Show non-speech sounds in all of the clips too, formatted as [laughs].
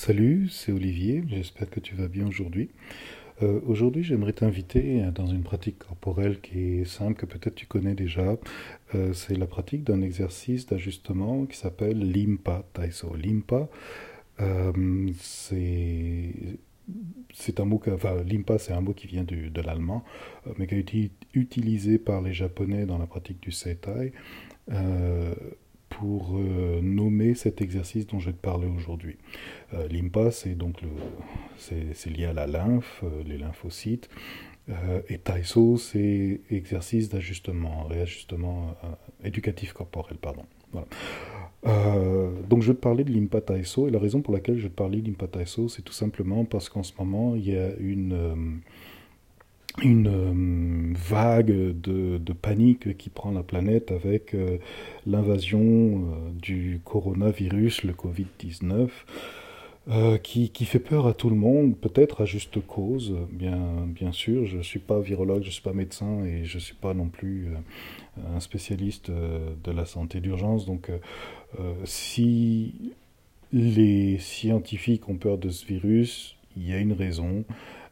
Salut, c'est Olivier, j'espère que tu vas bien aujourd'hui. Euh, aujourd'hui, j'aimerais t'inviter dans une pratique corporelle qui est simple, que peut-être tu connais déjà. Euh, c'est la pratique d'un exercice d'ajustement qui s'appelle Limpa Taiso. Limpa, euh, c'est un mot limpa, c'est un mot qui vient de l'allemand, mais qui a été utilisé par les Japonais dans la pratique du Seitai pour euh, nommer cet exercice dont je vais te parler aujourd'hui. Euh, Limpa, c'est donc le, c'est, lié à la lymphe, euh, les lymphocytes, et Taiso, c'est exercice d'ajustement, réajustement éducatif corporel, pardon. donc je vais te parler de Limpa Taiso, et la raison pour laquelle je vais te parler de Limpa Taiso, c'est tout simplement parce qu'en ce moment, il y a une une euh, vague de, panique qui prend la planète avec euh, l'invasion euh, du coronavirus, le Covid-19, qui, qui, fait peur à tout le monde, peut-être à juste cause, bien, bien sûr. Je ne suis pas virologue, je ne suis pas médecin et je ne suis pas non plus un spécialiste de la santé d'urgence. Donc si les scientifiques ont peur de ce virus, il y a une raison.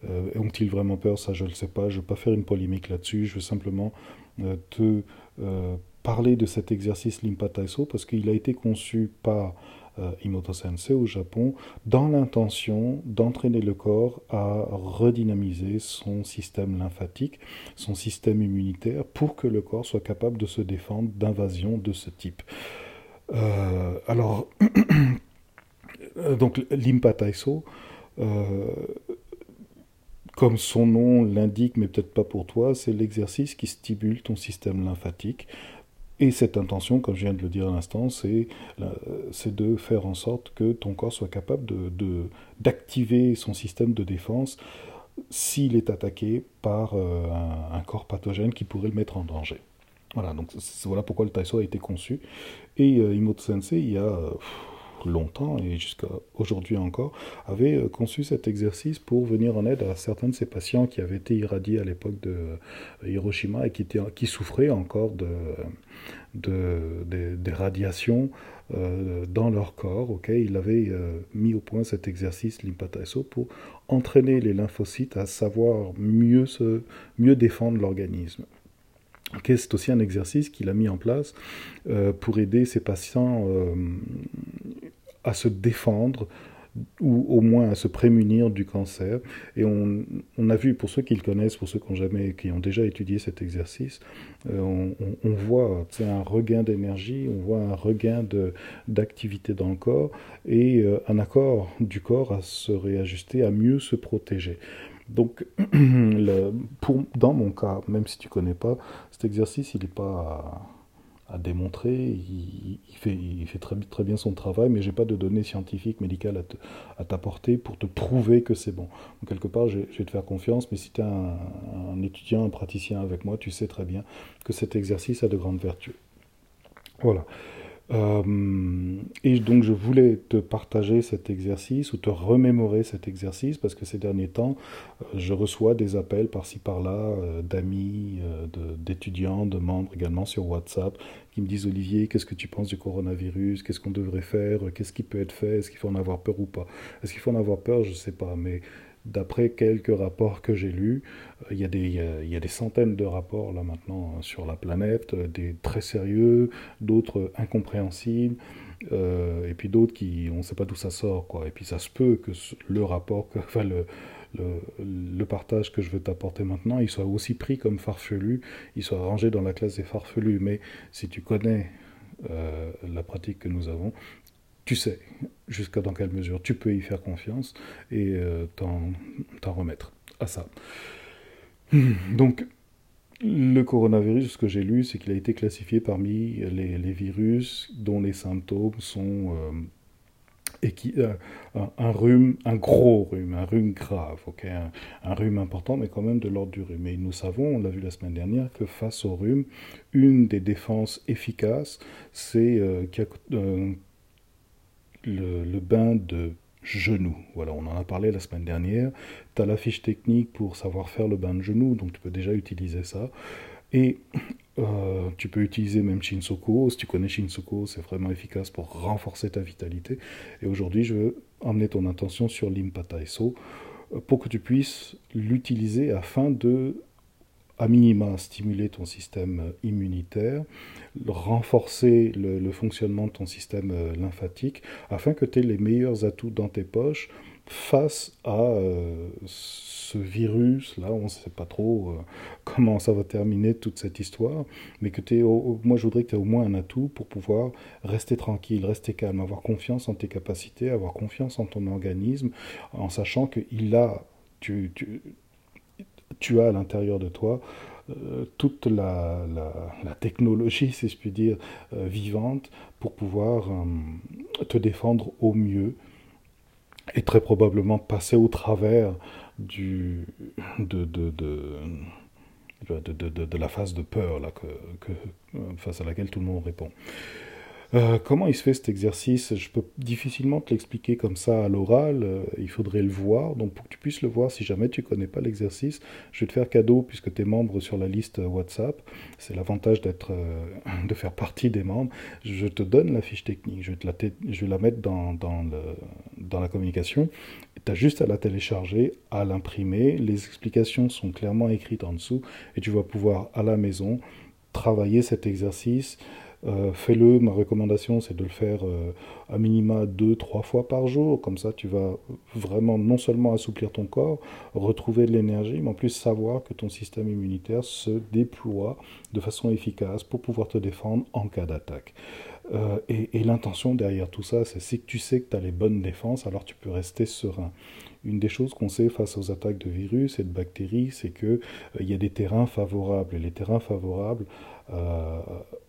Euh, ont-ils vraiment peur? Ça, je ne le sais pas. Je ne veux pas faire une polémique là-dessus. Je veux simplement euh, te euh, parler de cet exercice Limpa Taiso parce qu'il a été conçu par Imoto Sensei au Japon dans l'intention d'entraîner le corps à redynamiser son système lymphatique, son système immunitaire, pour que le corps soit capable de se défendre d'invasions de ce type. alors, [clears throat] donc Limpa Taiso, comme son nom l'indique, mais peut-être pas pour toi, c'est l'exercice qui stimule ton système lymphatique. Et cette intention, comme je viens de le dire à l'instant, c'est de faire en sorte que ton corps soit capable d'activer de, son système de défense s'il est attaqué par euh, un, corps pathogène qui pourrait le mettre en danger. Voilà, donc voilà pourquoi le Taiso a été conçu. Et euh, Imoto Sensei, il y a longtemps et jusqu'à aujourd'hui encore, avait euh, conçu cet exercice pour venir en aide à certains de ses patients qui avaient été irradiés à l'époque de euh, Hiroshima et qui, étaient, qui souffraient encore de, de, des radiations euh, dans leur corps. Il avait mis au point cet exercice Limpataiso pour entraîner les lymphocytes à savoir mieux, se, mieux défendre l'organisme. C'est aussi un exercice qu'il a mis en place pour aider ses patients à se défendre ou au moins à se prémunir du cancer. Et on, a vu, pour ceux qui le connaissent, pour ceux qui ont, jamais, qui ont déjà étudié cet exercice, euh, on, on, voit un regain d'énergie, on voit un regain d'activité dans le corps et euh, un accord du corps à se réajuster, à mieux se protéger. Donc, [clears throat] dans mon cas, même si tu connais pas, cet exercice, il n'est pas à démontrer. Il, fait, très, bien son travail, mais j'ai pas de données scientifiques, médicales à t'apporter pour te prouver que c'est bon. Quelque part, je, vais te faire confiance, mais si tu es un, étudiant, un praticien avec moi, tu sais très bien que cet exercice a de grandes vertus. Voilà. Euh, et donc je voulais te partager cet exercice ou te remémorer cet exercice parce que ces derniers temps, euh, je reçois des appels par-ci par-là euh, d'amis, d'étudiants, de, membres également sur WhatsApp qui me disent Olivier, qu'est-ce que tu penses du coronavirus? Qu'est-ce qu'on devrait faire? Qu'est-ce qui peut être fait? Est-ce qu'il faut en avoir peur ou pas? Est-ce qu'il faut en avoir peur? Je ne sais pas, mais d'après quelques rapports que j'ai lus, euh, il y, a des, il y, a des centaines de rapports là maintenant hein, sur la planète, euh, des très sérieux, d'autres incompréhensibles, euh, et puis d'autres qui, on ne sait pas d'où ça sort, quoi. Et puis ça se peut que le rapport, que, [laughs] enfin le, le, partage que je veux t'apporter maintenant, il soit aussi pris comme farfelu, il soit rangé dans la classe des farfelus. Mais si tu connais euh, la pratique que nous avons, tu sais jusqu'à dans quelle mesure tu peux y faire confiance et euh, t'en remettre à ça. Donc, le coronavirus, ce que j'ai lu, c'est qu'il a été classifié parmi les, virus dont les symptômes sont euh, et qui, euh, un, rhume, un gros rhume, un rhume grave, un, rhume important, mais quand même de l'ordre du rhume. Et nous savons, on l'a vu la semaine dernière, que face au rhume, une des défenses efficaces, c'est le, bain de genoux. Voilà, on en a parlé la semaine dernière. Tu as la fiche technique pour savoir faire le bain de genoux, donc tu peux déjà utiliser ça. Et euh, tu peux utiliser même Shinsoko. Si tu connais Shinsoko, c'est vraiment efficace pour renforcer ta vitalité. Et aujourd'hui, je veux emmener ton intention sur l'impataiso pour que tu puisses l'utiliser afin de à minima stimuler ton système immunitaire, renforcer le, fonctionnement de ton système lymphatique, afin que tu aies les meilleurs atouts dans tes poches face à euh, ce virus, là on ne sait pas trop euh, comment ça va terminer toute cette histoire, mais que tu moi je que tu aies au moins un atout pour pouvoir rester tranquille, rester calme, avoir confiance en tes capacités, avoir confiance en ton organisme, en sachant qu'il a, tu, tu, tu, as à l'intérieur de toi euh, toute la, technologie, si je puis dire, vivante pour pouvoir te défendre au mieux et très probablement passer au travers de, la phase de peur face à laquelle tout le monde répond. Euh, comment il se fait cet exercice? Je peux difficilement te l'expliquer comme ça à l'oral, euh, il faudrait le voir. Donc pour que tu puisses le voir, si jamais tu connais pas l'exercice, je vais te faire cadeau puisque tu es membre sur la liste WhatsApp. C'est l'avantage d'être, euh, [laughs] de faire partie des membres. Je te donne la fiche technique, je vais, la, mettre dans, dans, dans la communication. Tu as juste à la télécharger, à l'imprimer. Les explications sont clairement écrites en dessous et tu vas pouvoir à la maison travailler cet exercice. Euh, fais-le, ma recommandation c'est de le faire euh, à minima deux, trois fois par jour, comme ça tu vas vraiment non seulement assouplir ton corps, retrouver de l'énergie, mais en plus savoir que ton système immunitaire se déploie de façon efficace pour pouvoir te défendre en cas d'attaque. Euh, et, l'intention derrière tout ça, c'est que tu sais que tu as les bonnes défenses, alors tu peux rester serein. Une des choses qu'on sait face aux attaques de virus et de bactéries, c'est qu'il il y a des terrains favorables. Et les terrains favorables,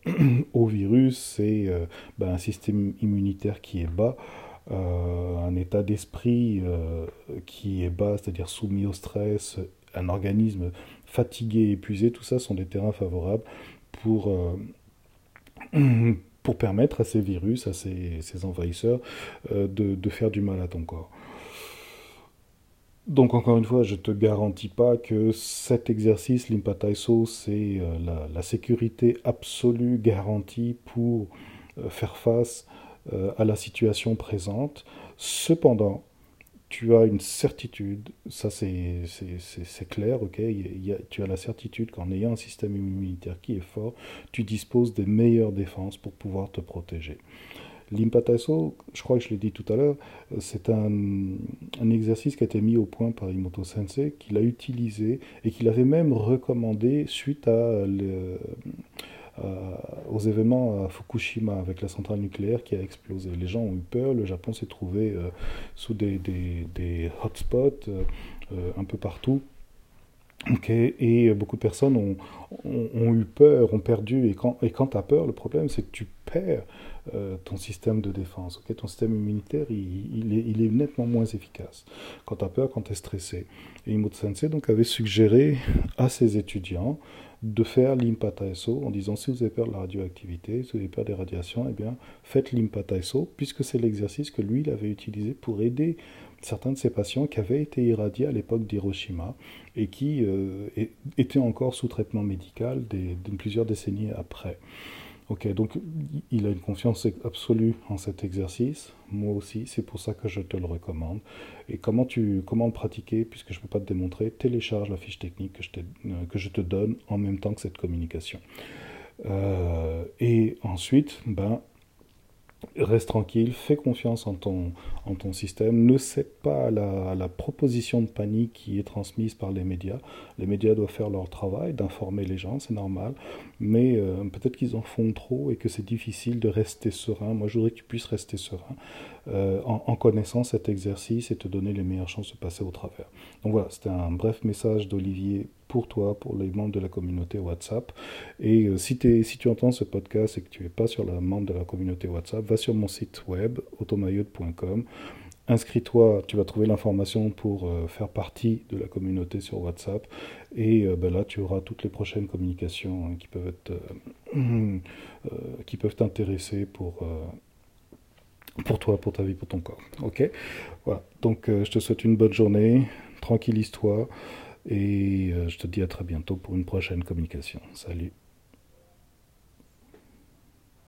[clears throat] au virus, c'est euh, ben, un système immunitaire qui est bas, euh, un état d'esprit qui est bas, c'est-à-dire soumis au stress, un organisme fatigué, épuisé, tout ça sont des terrains favorables pour, [clears throat] pour permettre à ces virus, à ces, ces envahisseurs, de, de, faire du mal à ton corps. Donc encore une fois, je ne te garantis pas que cet exercice, l'impataiso, c'est euh, la, sécurité absolue garantie pour euh, faire face euh, à la situation présente. Cependant, tu as une certitude, ça c'est clair, ok? Tu as la certitude qu'en ayant un système immunitaire qui est fort, tu disposes des meilleures défenses pour pouvoir te protéger. L'impatasso, je crois que je l'ai dit tout à l'heure, c'est un, exercice qui a été mis au point par Imoto Sensei, qu'il a utilisé et qu'il avait même recommandé suite à aux événements à Fukushima avec la centrale nucléaire qui a explosé. Les gens ont eu peur, le Japon s'est trouvé euh, sous des, hotspots euh, euh, un peu partout. Et beaucoup de personnes ont, ont, eu peur, ont perdu. Et quand, et quand tu as peur, le problème, c'est que tu perds euh, ton système de défense. ton système immunitaire, il, est, il, est, nettement moins efficace quand tu as peur, quand tu es stressé. Et Imoto Sensei donc, avait suggéré à ses étudiants de faire l'impataiso en disant si vous avez peur de la radioactivité, si vous avez peur des radiations, eh bien faites l'impataiso puisque c'est l'exercice que lui il avait utilisé pour aider certains de ses patients qui avaient été irradiés à l'époque d'Hiroshima et qui euh, étaient encore sous traitement médical des, plusieurs décennies après. Ok, donc il a une confiance absolue en cet exercice. Moi aussi, c'est pour ça que je te le recommande. Et comment, tu, comment le pratiquer, puisque je ne peux pas te démontrer, télécharge la fiche technique que je, euh, que je te donne en même temps que cette communication. Euh, et ensuite, ben, Reste tranquille, fais confiance en ton, système, ne cède pas à la, proposition de panique qui est transmise par les médias. Les médias doivent faire leur travail d'informer les gens, c'est normal, mais euh, peut-être qu'ils en font trop et que c'est difficile de rester serein. Moi, je voudrais que tu puisses rester serein euh, en, en, connaissant cet exercice et te donner les meilleures chances de passer au travers. Donc voilà, c'était un bref message d'Olivier pour toi, pour les membres de la communauté WhatsApp. Et euh, si, tu entends ce podcast et que tu n'es pas sur la membre de la communauté WhatsApp, va sur mon site web automayode.com. Inscris-toi, tu vas trouver l'information pour euh, faire partie de la communauté sur WhatsApp. Et euh, ben là, tu auras toutes les prochaines communications hein, qui peuvent [clears throat] qui peuvent t'intéresser pour, pour toi, pour ta vie, pour ton corps. Ok? Voilà. Donc, je te souhaite une bonne journée. Tranquillise-toi. Et euh, je te dis à très bientôt pour une prochaine communication. Salut